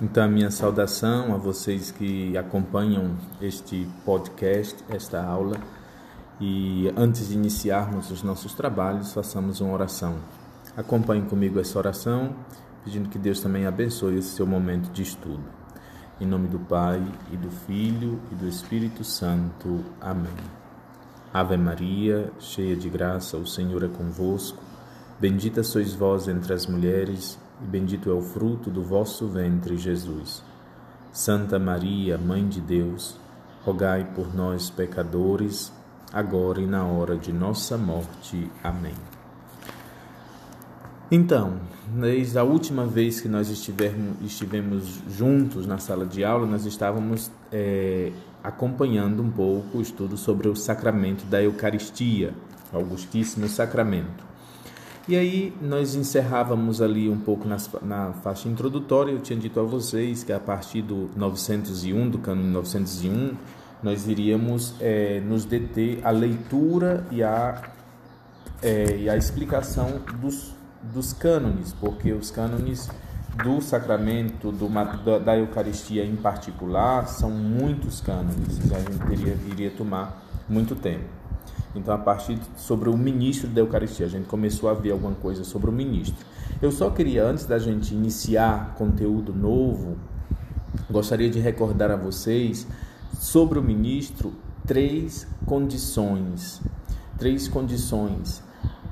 Então, a minha saudação a vocês que acompanham este podcast, esta aula. E antes de iniciarmos os nossos trabalhos, façamos uma oração. Acompanhe comigo essa oração, pedindo que Deus também abençoe esse seu momento de estudo. Em nome do Pai, e do Filho, e do Espírito Santo. Amém. Ave Maria, cheia de graça, o Senhor é convosco. Bendita sois vós entre as mulheres e bendito é o fruto do vosso ventre, Jesus. Santa Maria, Mãe de Deus, rogai por nós, pecadores, agora e na hora de nossa morte. Amém. Então, desde a última vez que nós estivemos, juntos na sala de aula, nós estávamos é, acompanhando um pouco o estudo sobre o sacramento da Eucaristia, o Augustíssimo Sacramento. E aí nós encerrávamos ali um pouco nas, na faixa introdutória. Eu tinha dito a vocês que a partir do 901, do cano 901, nós iríamos é, nos deter a leitura e a, é, e a explicação dos, dos cânones, porque os cânones do sacramento do, da, da Eucaristia em particular são muitos cânones, e a gente teria, iria tomar muito tempo. Então, a partir sobre o ministro da Eucaristia, a gente começou a ver alguma coisa sobre o ministro. Eu só queria, antes da gente iniciar conteúdo novo, gostaria de recordar a vocês sobre o ministro três condições. Três condições: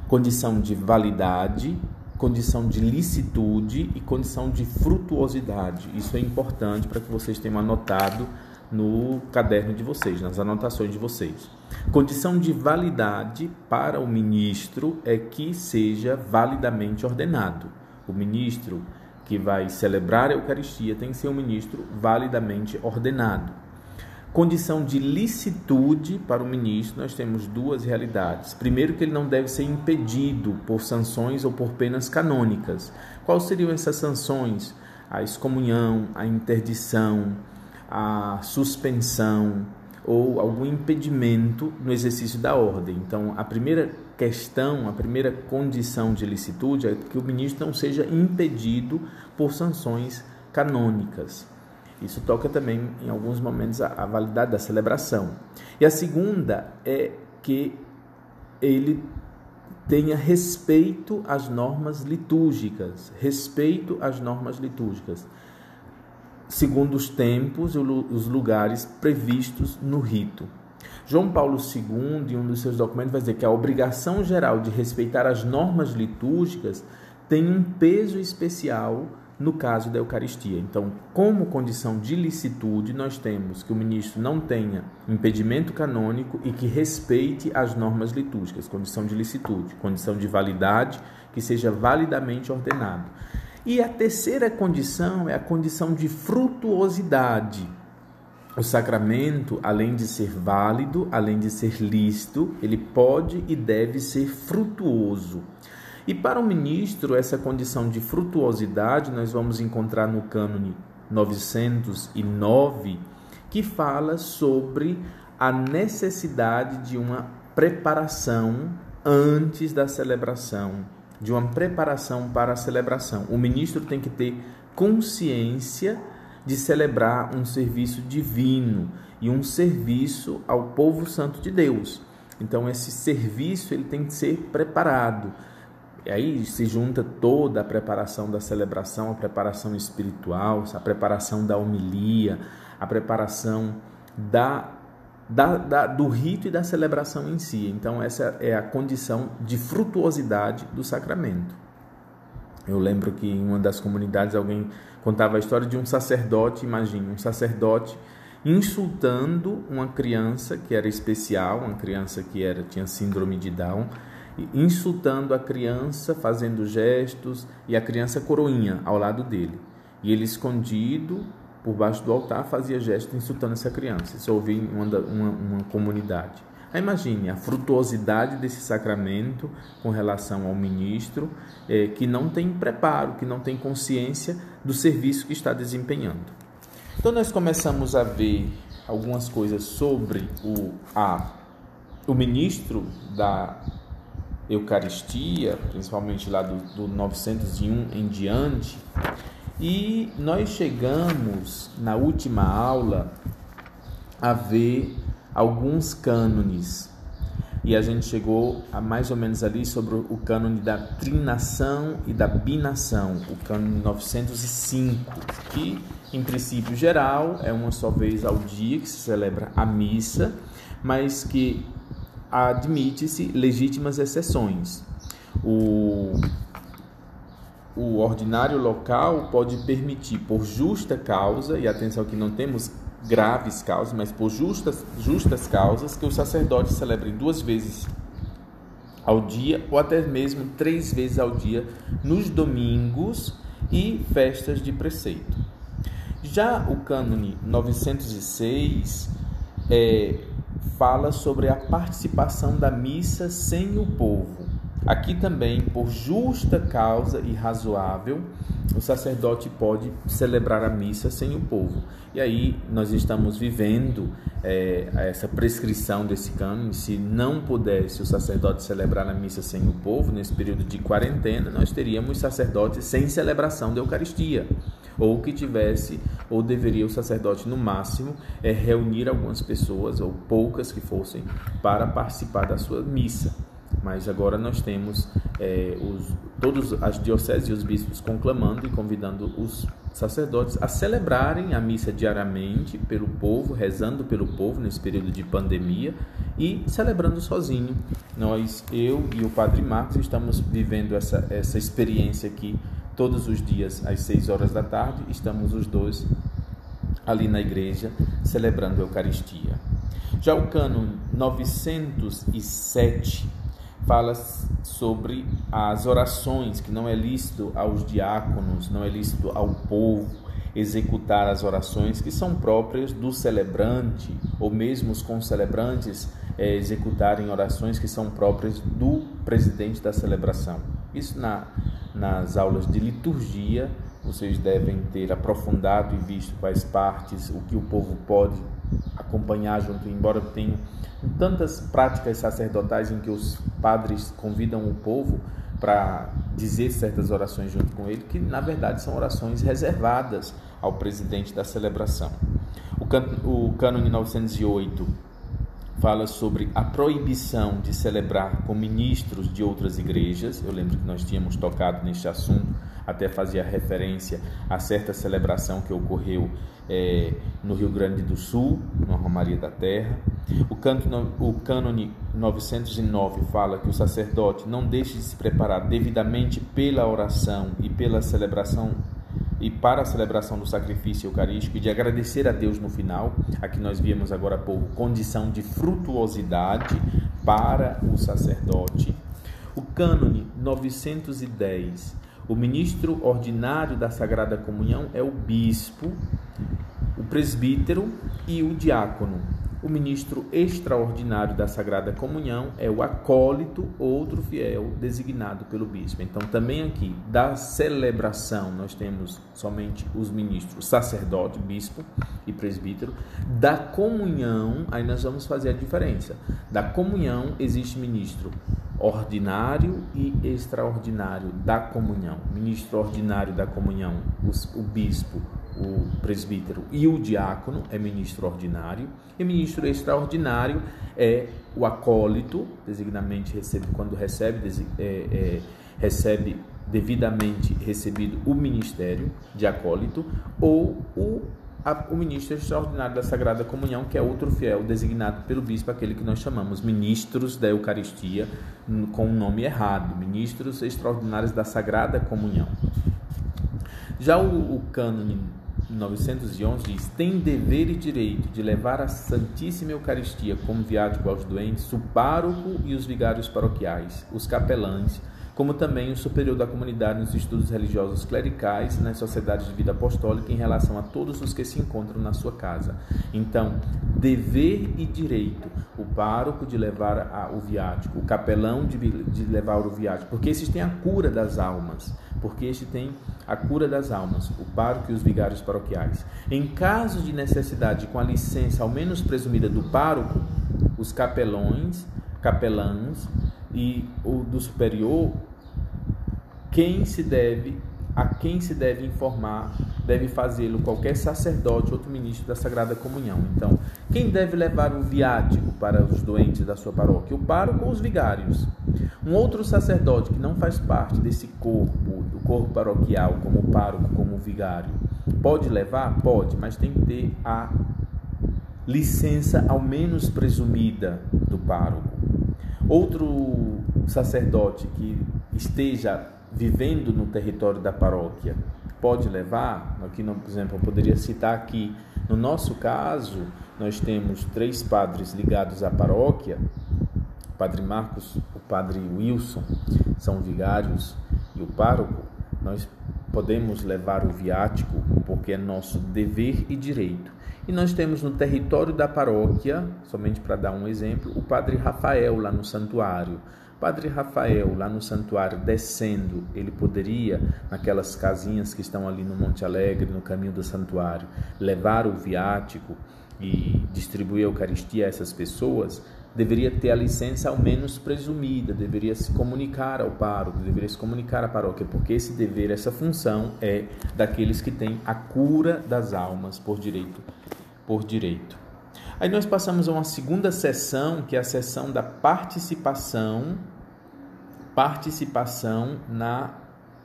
condição de validade, condição de licitude e condição de frutuosidade. Isso é importante para que vocês tenham anotado no caderno de vocês, nas anotações de vocês. Condição de validade para o ministro é que seja validamente ordenado. O ministro que vai celebrar a Eucaristia tem que ser um ministro validamente ordenado. Condição de licitude para o ministro, nós temos duas realidades. Primeiro, que ele não deve ser impedido por sanções ou por penas canônicas. Quais seriam essas sanções? A excomunhão, a interdição, a suspensão ou algum impedimento no exercício da ordem. Então, a primeira questão, a primeira condição de licitude é que o ministro não seja impedido por sanções canônicas. Isso toca também, em alguns momentos, a, a validade da celebração. E a segunda é que ele tenha respeito às normas litúrgicas, respeito às normas litúrgicas segundo os tempos e os lugares previstos no rito. João Paulo II, em um dos seus documentos, vai dizer que a obrigação geral de respeitar as normas litúrgicas tem um peso especial no caso da Eucaristia. Então, como condição de licitude, nós temos que o ministro não tenha impedimento canônico e que respeite as normas litúrgicas, condição de licitude, condição de validade, que seja validamente ordenado. E a terceira condição é a condição de frutuosidade. O sacramento, além de ser válido, além de ser lícito, ele pode e deve ser frutuoso. E para o ministro, essa condição de frutuosidade nós vamos encontrar no cânone 909, que fala sobre a necessidade de uma preparação antes da celebração de uma preparação para a celebração. O ministro tem que ter consciência de celebrar um serviço divino e um serviço ao povo santo de Deus. Então esse serviço ele tem que ser preparado. E aí se junta toda a preparação da celebração, a preparação espiritual, a preparação da homilia, a preparação da da, da, do rito e da celebração em si. Então, essa é a condição de frutuosidade do sacramento. Eu lembro que em uma das comunidades alguém contava a história de um sacerdote, imagine, um sacerdote insultando uma criança que era especial, uma criança que era tinha síndrome de Down, insultando a criança, fazendo gestos e a criança coroinha ao lado dele. E ele escondido por baixo do altar fazia gestos insultando essa criança. Isso eu ouvi em uma, uma, uma comunidade. Aí imagine a frutuosidade desse sacramento com relação ao ministro é, que não tem preparo, que não tem consciência do serviço que está desempenhando. Então nós começamos a ver algumas coisas sobre o, a, o ministro da Eucaristia, principalmente lá do, do 901 em diante, E nós chegamos na última aula a ver alguns cânones. E a gente chegou a mais ou menos ali sobre o cânone da trinação e da binação, o cânone 905, que em princípio geral é uma só vez ao dia que se celebra a missa, mas que admite-se legítimas exceções. O, o ordinário local pode permitir, por justa causa, e atenção que não temos graves causas, mas por justas, justas causas, que os sacerdotes celebrem duas vezes ao dia ou até mesmo três vezes ao dia nos domingos e festas de preceito. Já o cânone 906 é, fala sobre a participação da missa sem o povo. Aqui também, por justa causa e razoável, o sacerdote pode celebrar a missa sem o povo. E aí nós estamos vivendo é, essa prescrição desse cânone. Se não pudesse o sacerdote celebrar a missa sem o povo, nesse período de quarentena, nós teríamos sacerdotes sem celebração da Eucaristia. Ou que tivesse, ou deveria o sacerdote, no máximo, é, reunir algumas pessoas, ou poucas que fossem, para participar da sua missa mas agora nós temos é, os, todas as dioceses e os bispos conclamando e convidando os sacerdotes a celebrarem a missa diariamente pelo povo, rezando pelo povo nesse período de pandemia e celebrando sozinho. Nós, eu e o Padre Marcos, estamos vivendo essa, essa experiência aqui todos os dias às seis horas da tarde. Estamos os dois ali na igreja celebrando a Eucaristia. Já o cano 907 fala sobre as orações, que não é lícito aos diáconos, não é lícito ao povo executar as orações que são próprias do celebrante, ou mesmo os concelebrantes é, executarem orações que são próprias do presidente da celebração. Isso na, nas aulas de liturgia vocês devem ter aprofundado e visto quais partes, o que o povo pode acompanhar junto, embora tenham tantas práticas sacerdotais em que os padres convidam o povo para dizer certas orações junto com ele, que na verdade são orações reservadas ao presidente da celebração. O, can o cânone 908 fala sobre a proibição de celebrar com ministros de outras igrejas. Eu lembro que nós tínhamos tocado neste assunto, até fazia referência a certa celebração que ocorreu é, no Rio Grande do Sul, na Romaria da Terra. O, o cânone 909 fala que o sacerdote não deixe de se preparar devidamente pela oração e pela celebração e para a celebração do sacrifício eucarístico e de agradecer a Deus no final, aqui nós vimos agora há pouco, condição de frutuosidade para o sacerdote. O cânone 910, o ministro ordinário da Sagrada Comunhão é o bispo, o presbítero e o diácono. O ministro extraordinário da Sagrada Comunhão é o acólito, outro fiel designado pelo bispo. Então, também aqui, da celebração, nós temos somente os ministros sacerdote, bispo e presbítero. Da comunhão, aí nós vamos fazer a diferença. Da comunhão existe ministro ordinário e extraordinário da comunhão. Ministro ordinário da comunhão, o bispo, o presbítero e o diácono é ministro ordinário, e ministro extraordinário é o acólito, designadamente recebe, quando recebe, é, é, recebe devidamente recebido o ministério de acólito, ou o, o ministro extraordinário da Sagrada Comunhão, que é outro fiel designado pelo bispo, aquele que nós chamamos ministros da Eucaristia, com o um nome errado, ministros extraordinários da Sagrada Comunhão. Já o, o cânone 911 diz: tem dever e direito de levar a Santíssima Eucaristia como viático aos doentes o pároco e os vigários paroquiais, os capelães, como também o superior da comunidade nos estudos religiosos clericais nas sociedades de vida apostólica em relação a todos os que se encontram na sua casa. Então, dever e direito, o pároco de levar a, o viático, o capelão de, de levar o viático, porque esses têm a cura das almas, porque este tem a cura das almas, o pároco e os vigários paroquiais. Em caso de necessidade, com a licença ao menos presumida do pároco, os capelões, capelãos e o do superior, quem se deve a quem se deve informar, deve fazê-lo qualquer sacerdote ou outro ministro da Sagrada Comunhão. Então, quem deve levar o viático para os doentes da sua paróquia? O pároco ou os vigários? Um outro sacerdote que não faz parte desse corpo, do corpo paroquial, como o pároco, como o vigário, pode levar? Pode, mas tem que ter a licença ao menos presumida do pároco. Outro sacerdote que esteja vivendo no território da paróquia pode levar, aqui, por exemplo, eu poderia citar aqui, no nosso caso, nós temos três padres ligados à paróquia, o padre Marcos, o padre Wilson, são vigários, e o pároco, nós podemos levar o viático porque é nosso dever e direito. E nós temos no território da paróquia, somente para dar um exemplo, o Padre Rafael lá no santuário. Padre Rafael, lá no santuário, descendo, ele poderia, naquelas casinhas que estão ali no Monte Alegre, no caminho do santuário, levar o viático e distribuir a Eucaristia a essas pessoas? Deveria ter a licença ao menos presumida, deveria se comunicar ao pároco, deveria se comunicar à paróquia, porque esse dever, essa função é daqueles que têm a cura das almas por direito, por direito. Aí nós passamos a uma segunda sessão, que é a sessão da participação, participação na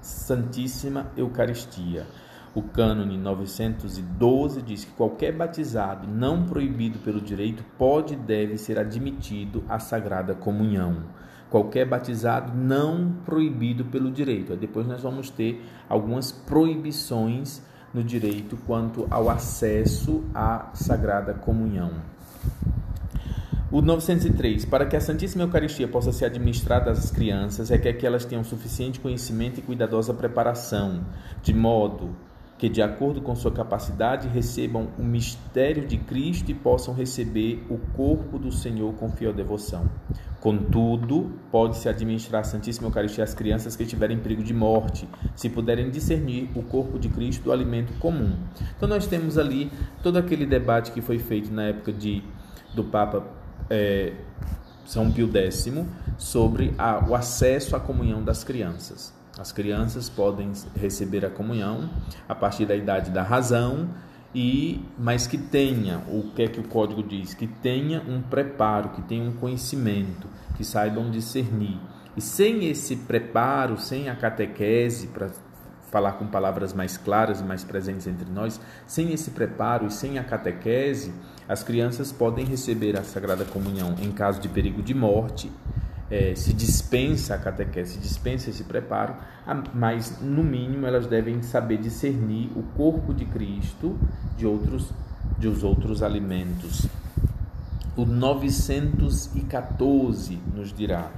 Santíssima Eucaristia. O cânone 912 diz que qualquer batizado não proibido pelo direito pode e deve ser admitido à Sagrada Comunhão. Qualquer batizado não proibido pelo direito. Depois nós vamos ter algumas proibições no direito quanto ao acesso à Sagrada Comunhão. O 903. Para que a Santíssima Eucaristia possa ser administrada às crianças, é que elas tenham suficiente conhecimento e cuidadosa preparação, de modo que, de acordo com sua capacidade, recebam o mistério de Cristo e possam receber o corpo do Senhor com fiel devoção. Contudo, pode-se administrar a Santíssima Eucaristia às crianças que estiverem em perigo de morte, se puderem discernir o corpo de Cristo do alimento comum. Então, nós temos ali todo aquele debate que foi feito na época de, do Papa é, São Pio X sobre a, o acesso à comunhão das crianças. As crianças podem receber a comunhão a partir da idade da razão e mas que tenha o que é que o código diz? Que tenha um preparo que tenha um conhecimento que saibam discernir. E sem esse preparo sem a catequese para falar com palavras mais claras e mais presentes entre nós sem esse preparo e sem a catequese as crianças podem receber a sagrada comunhão em caso de perigo de morte é, se dispensa a catequese, se dispensa esse preparo, mas no mínimo elas devem saber discernir o corpo de Cristo de outros de os outros alimentos. O 914 nos dirá: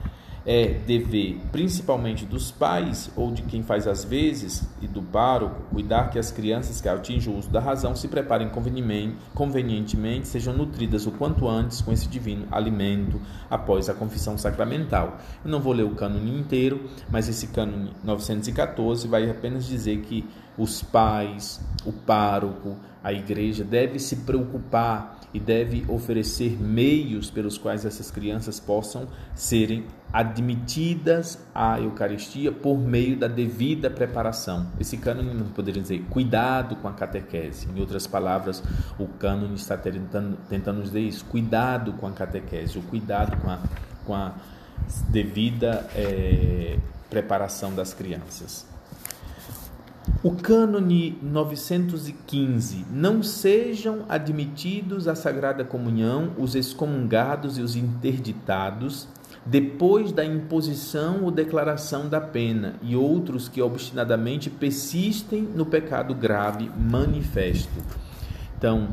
é dever principalmente dos pais ou de quem faz as vezes e do pároco cuidar que as crianças que atingem o uso da razão se preparem convenientemente, sejam nutridas o quanto antes com esse divino alimento após a confissão sacramental. Eu não vou ler o cânone inteiro, mas esse cânone 914 vai apenas dizer que os pais, o pároco, a igreja deve se preocupar e deve oferecer meios pelos quais essas crianças possam serem admitidas à Eucaristia por meio da devida preparação. Esse cânone poderia dizer cuidado com a catequese. Em outras palavras, o cânone está tentando, tentando dizer isso: cuidado com a catequese, o cuidado com a, com a devida é, preparação das crianças. O cânone 915: Não sejam admitidos à Sagrada Comunhão os excomungados e os interditados depois da imposição ou declaração da pena, e outros que obstinadamente persistem no pecado grave manifesto. Então,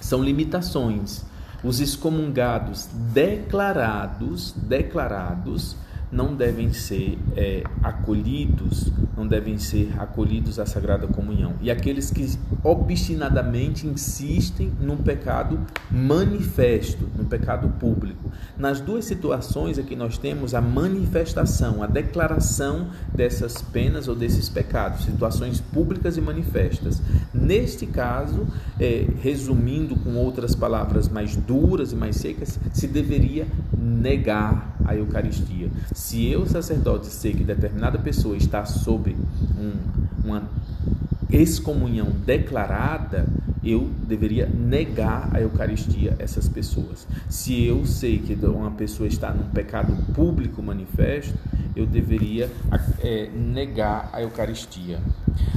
são limitações. Os excomungados declarados, declarados, não devem ser é, acolhidos, não devem ser acolhidos à Sagrada Comunhão. E aqueles que obstinadamente insistem no pecado manifesto, no pecado público. Nas duas situações aqui nós temos a manifestação, a declaração dessas penas ou desses pecados, situações públicas e manifestas. Neste caso, é, resumindo com outras palavras mais duras e mais secas, se deveria negar a Eucaristia. Se eu, sacerdote, sei que determinada pessoa está sob um, uma excomunhão declarada, eu deveria negar a Eucaristia a essas pessoas. Se eu sei que uma pessoa está num pecado público manifesto, eu deveria é, negar a Eucaristia.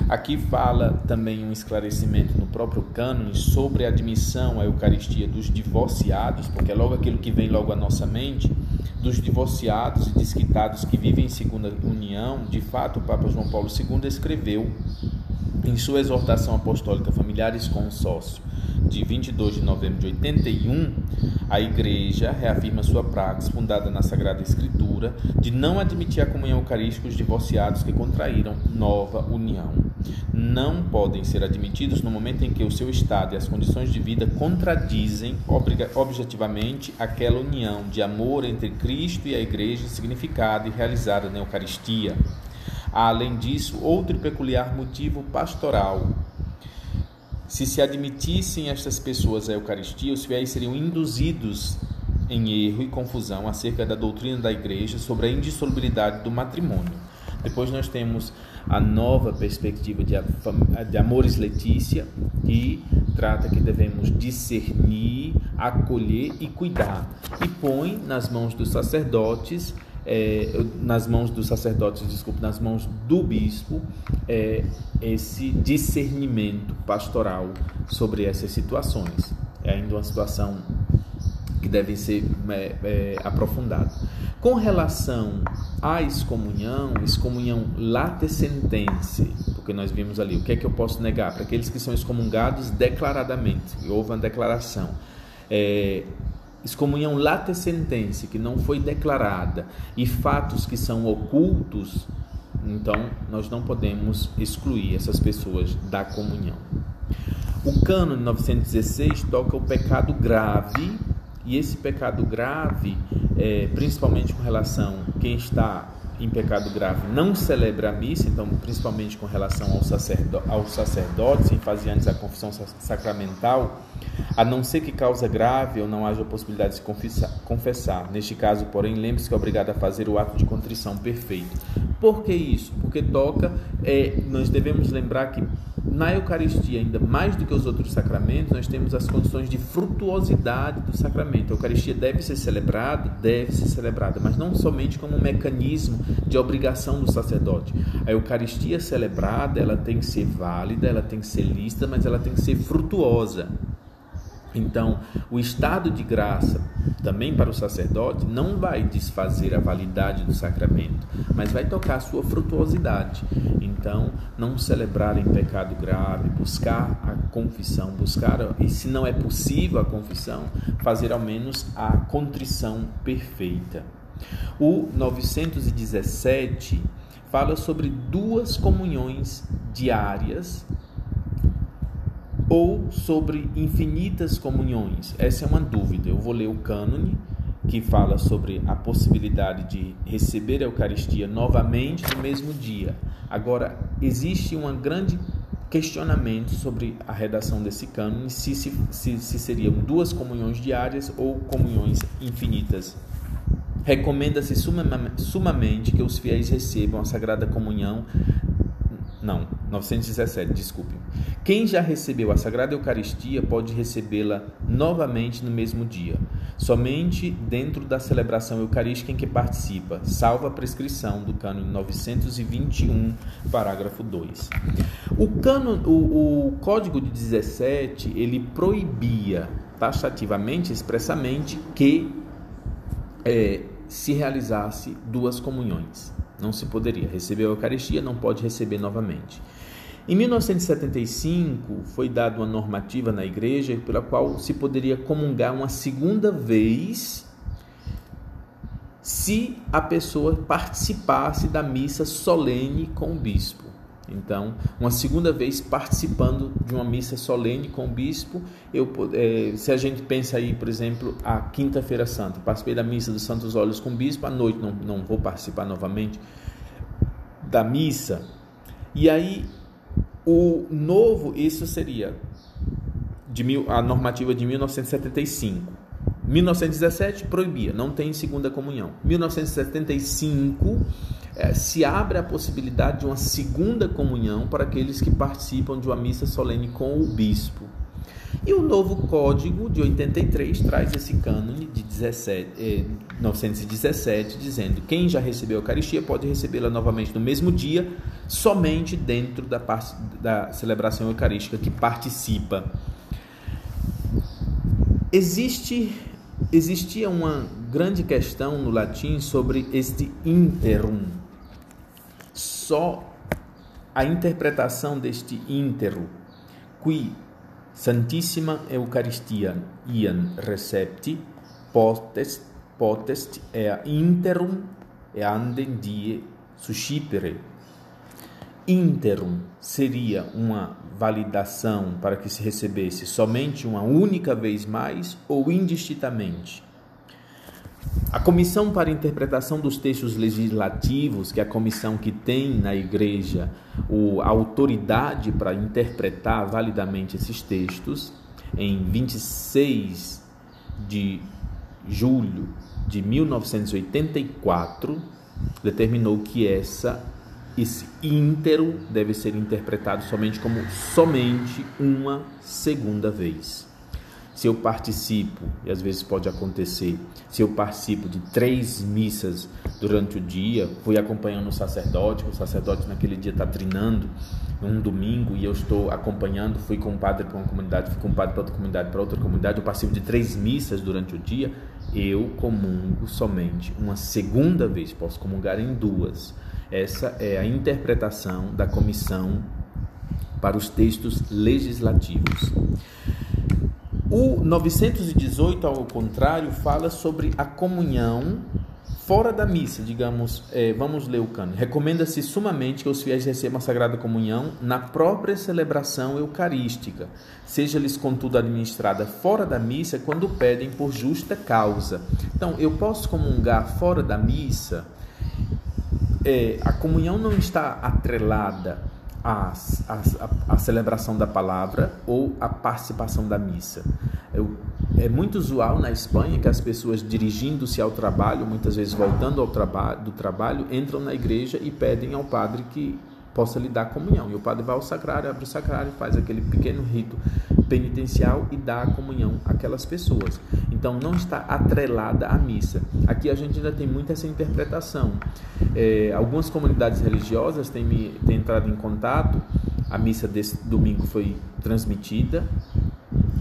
Aqui fala também um esclarecimento no próprio cânone sobre a admissão à Eucaristia dos divorciados, porque é logo aquilo que vem logo à nossa mente, dos divorciados e desquitados que vivem em segunda união. De fato, o Papa João Paulo II escreveu em sua exortação apostólica Familiares Consórcio, de 22 de novembro de 81, a Igreja reafirma sua praxe, fundada na Sagrada Escritura, de não admitir a comunhão eucarística os divorciados que contraíram nova união. Não podem ser admitidos no momento em que o seu estado e as condições de vida contradizem objetivamente aquela união de amor entre Cristo e a Igreja significada e realizada na Eucaristia. Há, além disso, outro peculiar motivo pastoral. Se se admitissem estas pessoas à Eucaristia, os fiéis seriam induzidos em erro e confusão acerca da doutrina da Igreja sobre a indissolubilidade do matrimônio. Depois nós temos a nova perspectiva de, de Amores Letícia, que trata que devemos discernir, acolher e cuidar, e põe nas mãos dos sacerdotes é, nas mãos dos sacerdotes, desculpe, nas mãos do bispo, é, esse discernimento pastoral sobre essas situações. É ainda uma situação que deve ser é, é, aprofundada. Com relação à excomunhão, excomunhão late sentense, porque nós vimos ali, o que é que eu posso negar? Para aqueles que são excomungados declaradamente, houve uma declaração. É, excomunhão late sentença, que não foi declarada, e fatos que são ocultos, então nós não podemos excluir essas pessoas da comunhão. O cano 916 toca o pecado grave, e esse pecado grave, é, principalmente com relação a quem está em pecado grave não celebra a missa, então principalmente com relação aos sacerdotes em fase antes da confissão sacramental, a não ser que causa grave ou não haja possibilidade de confessar. confessar. Neste caso, porém, lembre-se que é obrigado a fazer o ato de contrição perfeito. Por que isso? Porque toca, é, nós devemos lembrar que na Eucaristia, ainda mais do que os outros sacramentos, nós temos as condições de frutuosidade do sacramento. A Eucaristia deve ser celebrada, deve ser celebrada, mas não somente como um mecanismo de obrigação do sacerdote. A Eucaristia celebrada, ela tem que ser válida, ela tem que ser lícita, mas ela tem que ser frutuosa. Então, o estado de graça, também para o sacerdote, não vai desfazer a validade do sacramento, mas vai tocar a sua frutuosidade. Então, não celebrar em pecado grave, buscar a confissão, buscar, e se não é possível a confissão, fazer ao menos a contrição perfeita. O 917 fala sobre duas comunhões diárias ou sobre infinitas comunhões? Essa é uma dúvida. Eu vou ler o cânone que fala sobre a possibilidade de receber a Eucaristia novamente no mesmo dia. Agora, existe um grande questionamento sobre a redação desse cânone, se, se, se, se seriam duas comunhões diárias ou comunhões infinitas. Recomenda-se sumamente que os fiéis recebam a Sagrada Comunhão não, 917, desculpe. Quem já recebeu a Sagrada Eucaristia pode recebê-la novamente no mesmo dia, somente dentro da celebração eucarística em que participa, salvo a prescrição do cânone 921, parágrafo 2. O, cano, o, o Código de 17, ele proibia taxativamente, expressamente, que é, se realizasse duas comunhões. Não se poderia. Recebeu a Eucaristia, não pode receber novamente. Em 1975, foi dada uma normativa na igreja pela qual se poderia comungar uma segunda vez se a pessoa participasse da missa solene com o bispo. Então, uma segunda vez participando de uma missa solene com o bispo, eu, é, se a gente pensa aí, por exemplo, a Quinta-feira Santa, participei da missa dos Santos Olhos com o bispo, à noite não, não vou participar novamente da missa, e aí o novo, isso seria de mil, a normativa de 1975. 1917 proibia, não tem segunda comunhão. 1975 é, se abre a possibilidade de uma segunda comunhão para aqueles que participam de uma missa solene com o bispo. E o novo código de 83 traz esse cânone de 17, eh, 917, dizendo quem já recebeu a Eucaristia pode recebê-la novamente no mesmo dia, somente dentro da, parte, da celebração eucarística que participa. Existe, existia uma grande questão no latim sobre este interum. Só a interpretação deste intero, qui Santissima Eucharistia ian recepti potest, potest ea interum eandem die suscipere. Interum seria uma validação para que se recebesse somente uma única vez mais ou indistintamente. A comissão para interpretação dos textos legislativos, que é a comissão que tem na igreja a autoridade para interpretar validamente esses textos, em 26 de julho de 1984, determinou que essa esse íntero deve ser interpretado somente como somente uma segunda vez. Se eu participo, e às vezes pode acontecer, se eu participo de três missas durante o dia, fui acompanhando o sacerdote, o sacerdote naquele dia está trinando, um domingo, e eu estou acompanhando, fui com um padre para uma comunidade, fui com um padre para outra comunidade, para outra comunidade, eu participo de três missas durante o dia, eu comungo somente uma segunda vez, posso comungar em duas. Essa é a interpretação da comissão para os textos legislativos. O 918, ao contrário, fala sobre a comunhão fora da missa, digamos, é, vamos ler o cano. Recomenda-se sumamente que os fiéis recebam a Sagrada Comunhão na própria celebração eucarística, seja-lhes contudo administrada fora da missa quando pedem por justa causa. Então, eu posso comungar fora da missa, é, a comunhão não está atrelada a, a, a, celebração da palavra ou a participação da missa. Eu, é muito usual na Espanha que as pessoas dirigindo-se ao trabalho, muitas vezes voltando ao trabalho, do trabalho, entram na igreja e pedem ao padre que possa lhe dar comunhão. E o padre vai ao sacrário, abre o sacrário, faz aquele pequeno rito penitencial e dá a comunhão àquelas pessoas. Então não está atrelada à missa. Aqui a gente ainda tem muito essa interpretação. É, algumas comunidades religiosas têm, me, têm entrado em contato. A missa desse domingo foi transmitida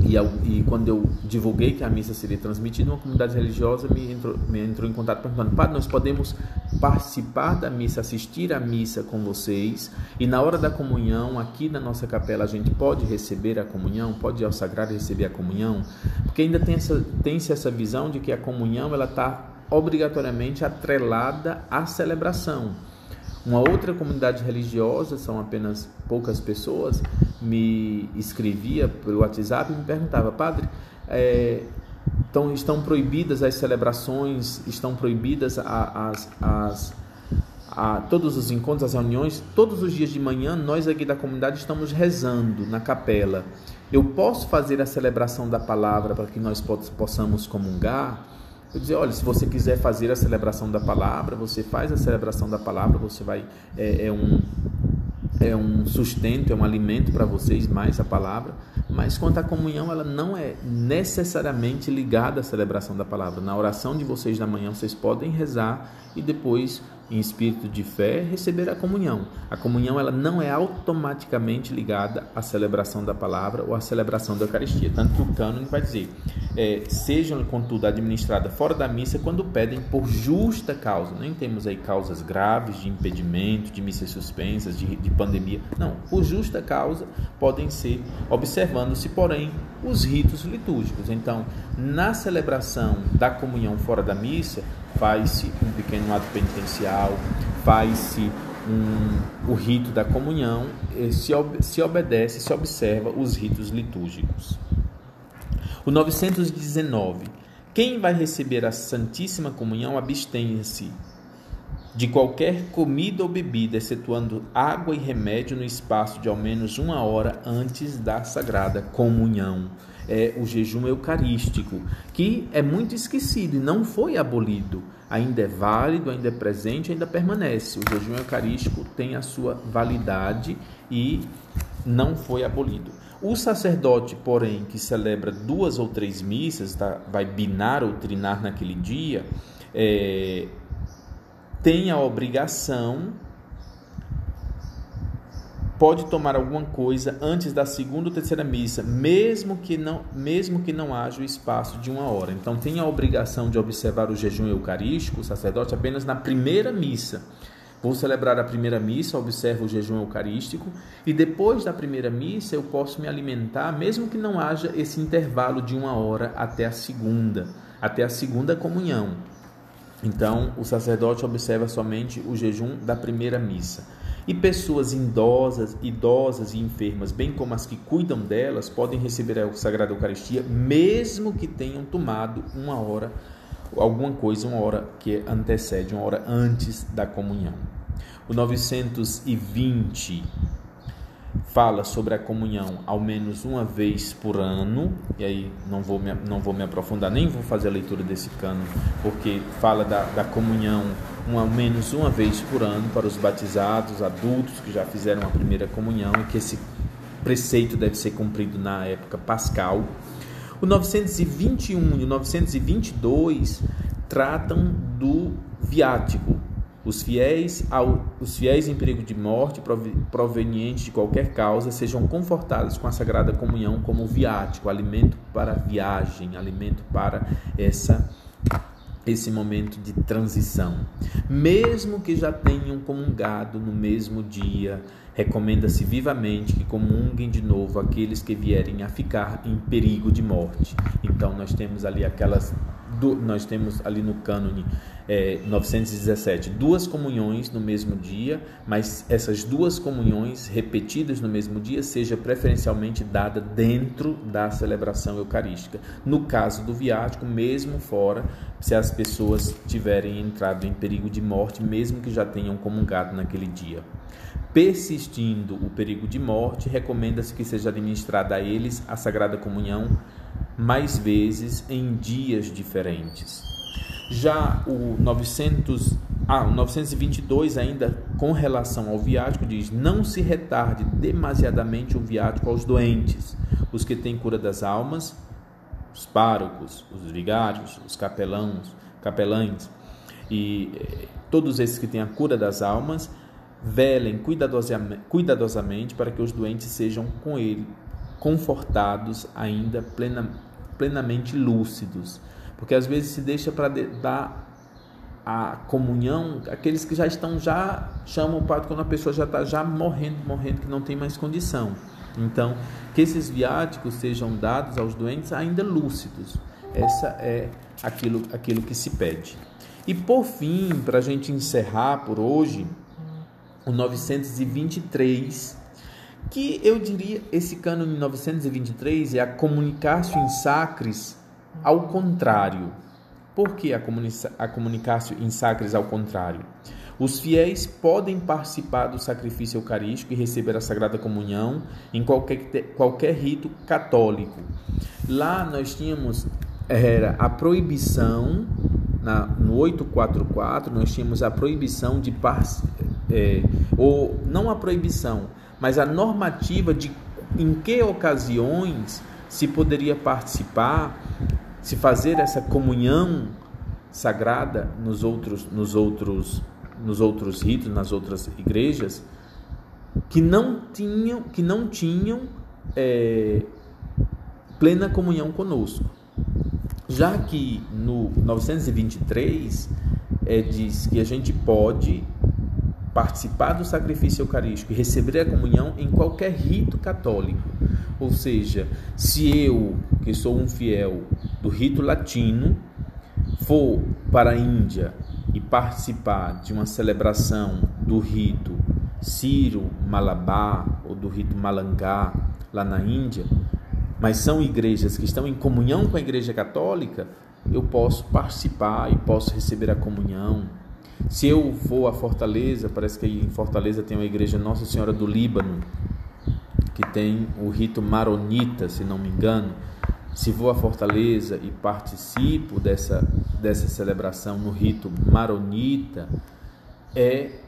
e, e, quando eu divulguei que a missa seria transmitida, uma comunidade religiosa me entrou, me entrou em contato perguntando: Padre, nós podemos participar da missa, assistir à missa com vocês, e na hora da comunhão, aqui na nossa capela, a gente pode receber a comunhão, pode ir ao sagrado receber a comunhão, porque ainda tem essa, tem-se essa visão de que a comunhão ela está obrigatoriamente atrelada à celebração. Uma outra comunidade religiosa, são apenas poucas pessoas, me escrevia pelo WhatsApp e me perguntava, padre, é, então estão proibidas as celebrações, estão proibidas as, as, a, todos os encontros, as reuniões, todos os dias de manhã nós aqui da comunidade estamos rezando na capela. Eu posso fazer a celebração da palavra para que nós possamos comungar? Eu dizer, olha, se você quiser fazer a celebração da palavra, você faz a celebração da palavra, você vai é, é um é um sustento, é um alimento para vocês mais a palavra, mas quanto à comunhão, ela não é necessariamente ligada à celebração da palavra. Na oração de vocês da manhã, vocês podem rezar e depois em espírito de fé, receber a comunhão. A comunhão ela não é automaticamente ligada à celebração da palavra ou à celebração da Eucaristia. Tanto que o cânone vai dizer: é, sejam, contudo, administradas fora da missa quando pedem por justa causa. Nem temos aí causas graves de impedimento, de missas suspensas, de, de pandemia. Não, por justa causa podem ser, observando-se, porém, os ritos litúrgicos. Então, na celebração da comunhão fora da missa, faz-se um pequeno ato penitencial, faz-se um, o rito da comunhão, se, se obedece, se observa os ritos litúrgicos. O 919. Quem vai receber a Santíssima Comunhão abstém-se de qualquer comida ou bebida, excetuando água e remédio, no espaço de ao menos uma hora antes da sagrada comunhão. É o jejum eucarístico, que é muito esquecido e não foi abolido. Ainda é válido, ainda é presente, ainda permanece. O jejum eucarístico tem a sua validade e não foi abolido. O sacerdote, porém, que celebra duas ou três missas, tá? vai binar ou trinar naquele dia, é, tem a obrigação, pode tomar alguma coisa antes da segunda ou terceira missa, mesmo que não, mesmo que não haja o espaço de uma hora. Então tem a obrigação de observar o jejum eucarístico, o sacerdote, apenas na primeira missa. Vou celebrar a primeira missa, observo o jejum eucarístico e depois da primeira missa eu posso me alimentar, mesmo que não haja esse intervalo de uma hora até a segunda, até a segunda comunhão. Então, o sacerdote observa somente o jejum da primeira missa. E pessoas idosas, idosas e enfermas, bem como as que cuidam delas, podem receber a Sagrada Eucaristia, mesmo que tenham tomado uma hora, alguma coisa, uma hora que antecede, uma hora antes da comunhão. O 920 fala sobre a comunhão ao menos uma vez por ano, e aí não vou me, não vou me aprofundar, nem vou fazer a leitura desse cano, porque fala da, da comunhão um, ao menos uma vez por ano para os batizados, adultos que já fizeram a primeira comunhão, e que esse preceito deve ser cumprido na época pascal. O 921 e o 922 tratam do viático, os fiéis, ao, os fiéis em perigo de morte provenientes de qualquer causa sejam confortados com a Sagrada Comunhão como viático, alimento para viagem, alimento para essa esse momento de transição. Mesmo que já tenham comungado no mesmo dia, recomenda-se vivamente que comunguem de novo aqueles que vierem a ficar em perigo de morte. Então nós temos ali aquelas nós temos ali no cânone é, 917 duas comunhões no mesmo dia, mas essas duas comunhões repetidas no mesmo dia seja preferencialmente dada dentro da celebração eucarística. No caso do viático, mesmo fora, se as pessoas tiverem entrado em perigo de morte, mesmo que já tenham comungado naquele dia. Persistindo o perigo de morte, recomenda-se que seja administrada a eles a Sagrada Comunhão mais vezes em dias diferentes. Já o 900, ah, o 922 ainda com relação ao viático diz: não se retarde demasiadamente o viático aos doentes, os que têm cura das almas, os párocos, os vigários, os capelãos, capelães e eh, todos esses que têm a cura das almas, velem cuidadosamente, para que os doentes sejam com ele confortados, ainda plena, plenamente lúcidos. Porque às vezes se deixa para dar a comunhão, aqueles que já estão, já chamam o padre quando a pessoa já está já morrendo, morrendo, que não tem mais condição. Então, que esses viáticos sejam dados aos doentes ainda lúcidos. Essa é aquilo, aquilo que se pede. E por fim, para a gente encerrar por hoje, o 923 que eu diria esse cânone 923 é a comunicatio in sacris ao contrário. Por que a, a comunicatio in sacris ao contrário? Os fiéis podem participar do sacrifício eucarístico e receber a Sagrada Comunhão em qualquer, qualquer rito católico. Lá nós tínhamos era a proibição, na, no 844, nós tínhamos a proibição de é, ou não a proibição, mas a normativa de em que ocasiões se poderia participar, se fazer essa comunhão sagrada nos outros, nos outros, nos outros ritos, nas outras igrejas, que não tinham, que não tinham é, plena comunhão conosco. Já que no 923 é, diz que a gente pode participar do sacrifício eucarístico e receber a comunhão em qualquer rito católico. Ou seja, se eu, que sou um fiel do rito latino, for para a Índia e participar de uma celebração do rito Ciro Malabar ou do rito Malangá lá na Índia, mas são igrejas que estão em comunhão com a Igreja Católica, eu posso participar e posso receber a comunhão. Se eu vou a Fortaleza, parece que em Fortaleza tem uma igreja Nossa Senhora do Líbano, que tem o rito maronita, se não me engano. Se vou a Fortaleza e participo dessa, dessa celebração no rito maronita, é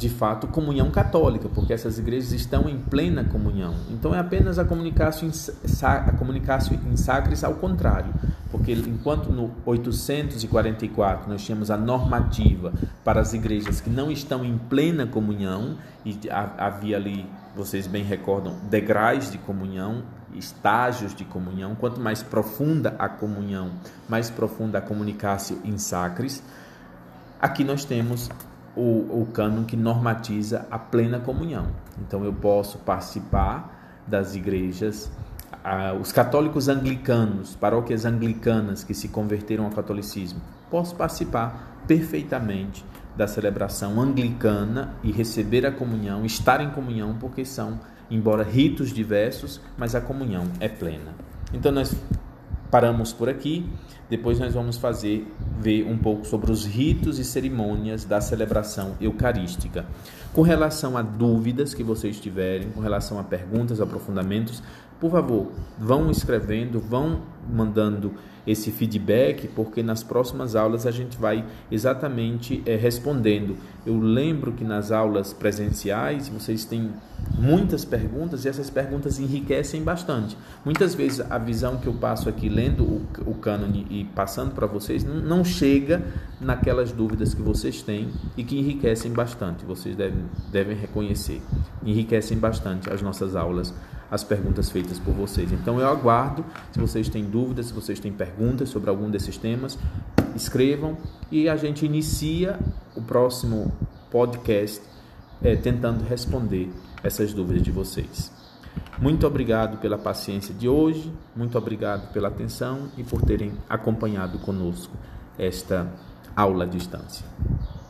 de fato comunhão católica, porque essas igrejas estão em plena comunhão. Então é apenas a comunicação em sacres ao contrário, porque enquanto no 844 nós tínhamos a normativa para as igrejas que não estão em plena comunhão e havia ali, vocês bem recordam, degraus de comunhão, estágios de comunhão, quanto mais profunda a comunhão, mais profunda a comunicação em sacres. Aqui nós temos o, o cânon que normatiza a plena comunhão. Então eu posso participar das igrejas, ah, os católicos anglicanos, paróquias anglicanas que se converteram ao catolicismo, posso participar perfeitamente da celebração anglicana e receber a comunhão, estar em comunhão, porque são, embora ritos diversos, mas a comunhão é plena. Então nós paramos por aqui. Depois nós vamos fazer ver um pouco sobre os ritos e cerimônias da celebração eucarística. Com relação a dúvidas que vocês tiverem, com relação a perguntas, aprofundamentos, por favor, vão escrevendo, vão mandando esse feedback, porque nas próximas aulas a gente vai exatamente é, respondendo. Eu lembro que nas aulas presenciais vocês têm muitas perguntas e essas perguntas enriquecem bastante. Muitas vezes a visão que eu passo aqui lendo o, o cânone e passando para vocês não chega naquelas dúvidas que vocês têm e que enriquecem bastante. Vocês devem, devem reconhecer. Enriquecem bastante as nossas aulas as perguntas feitas por vocês. Então eu aguardo, se vocês têm dúvidas, se vocês têm perguntas sobre algum desses temas, escrevam e a gente inicia o próximo podcast é, tentando responder essas dúvidas de vocês. Muito obrigado pela paciência de hoje, muito obrigado pela atenção e por terem acompanhado conosco esta aula à distância.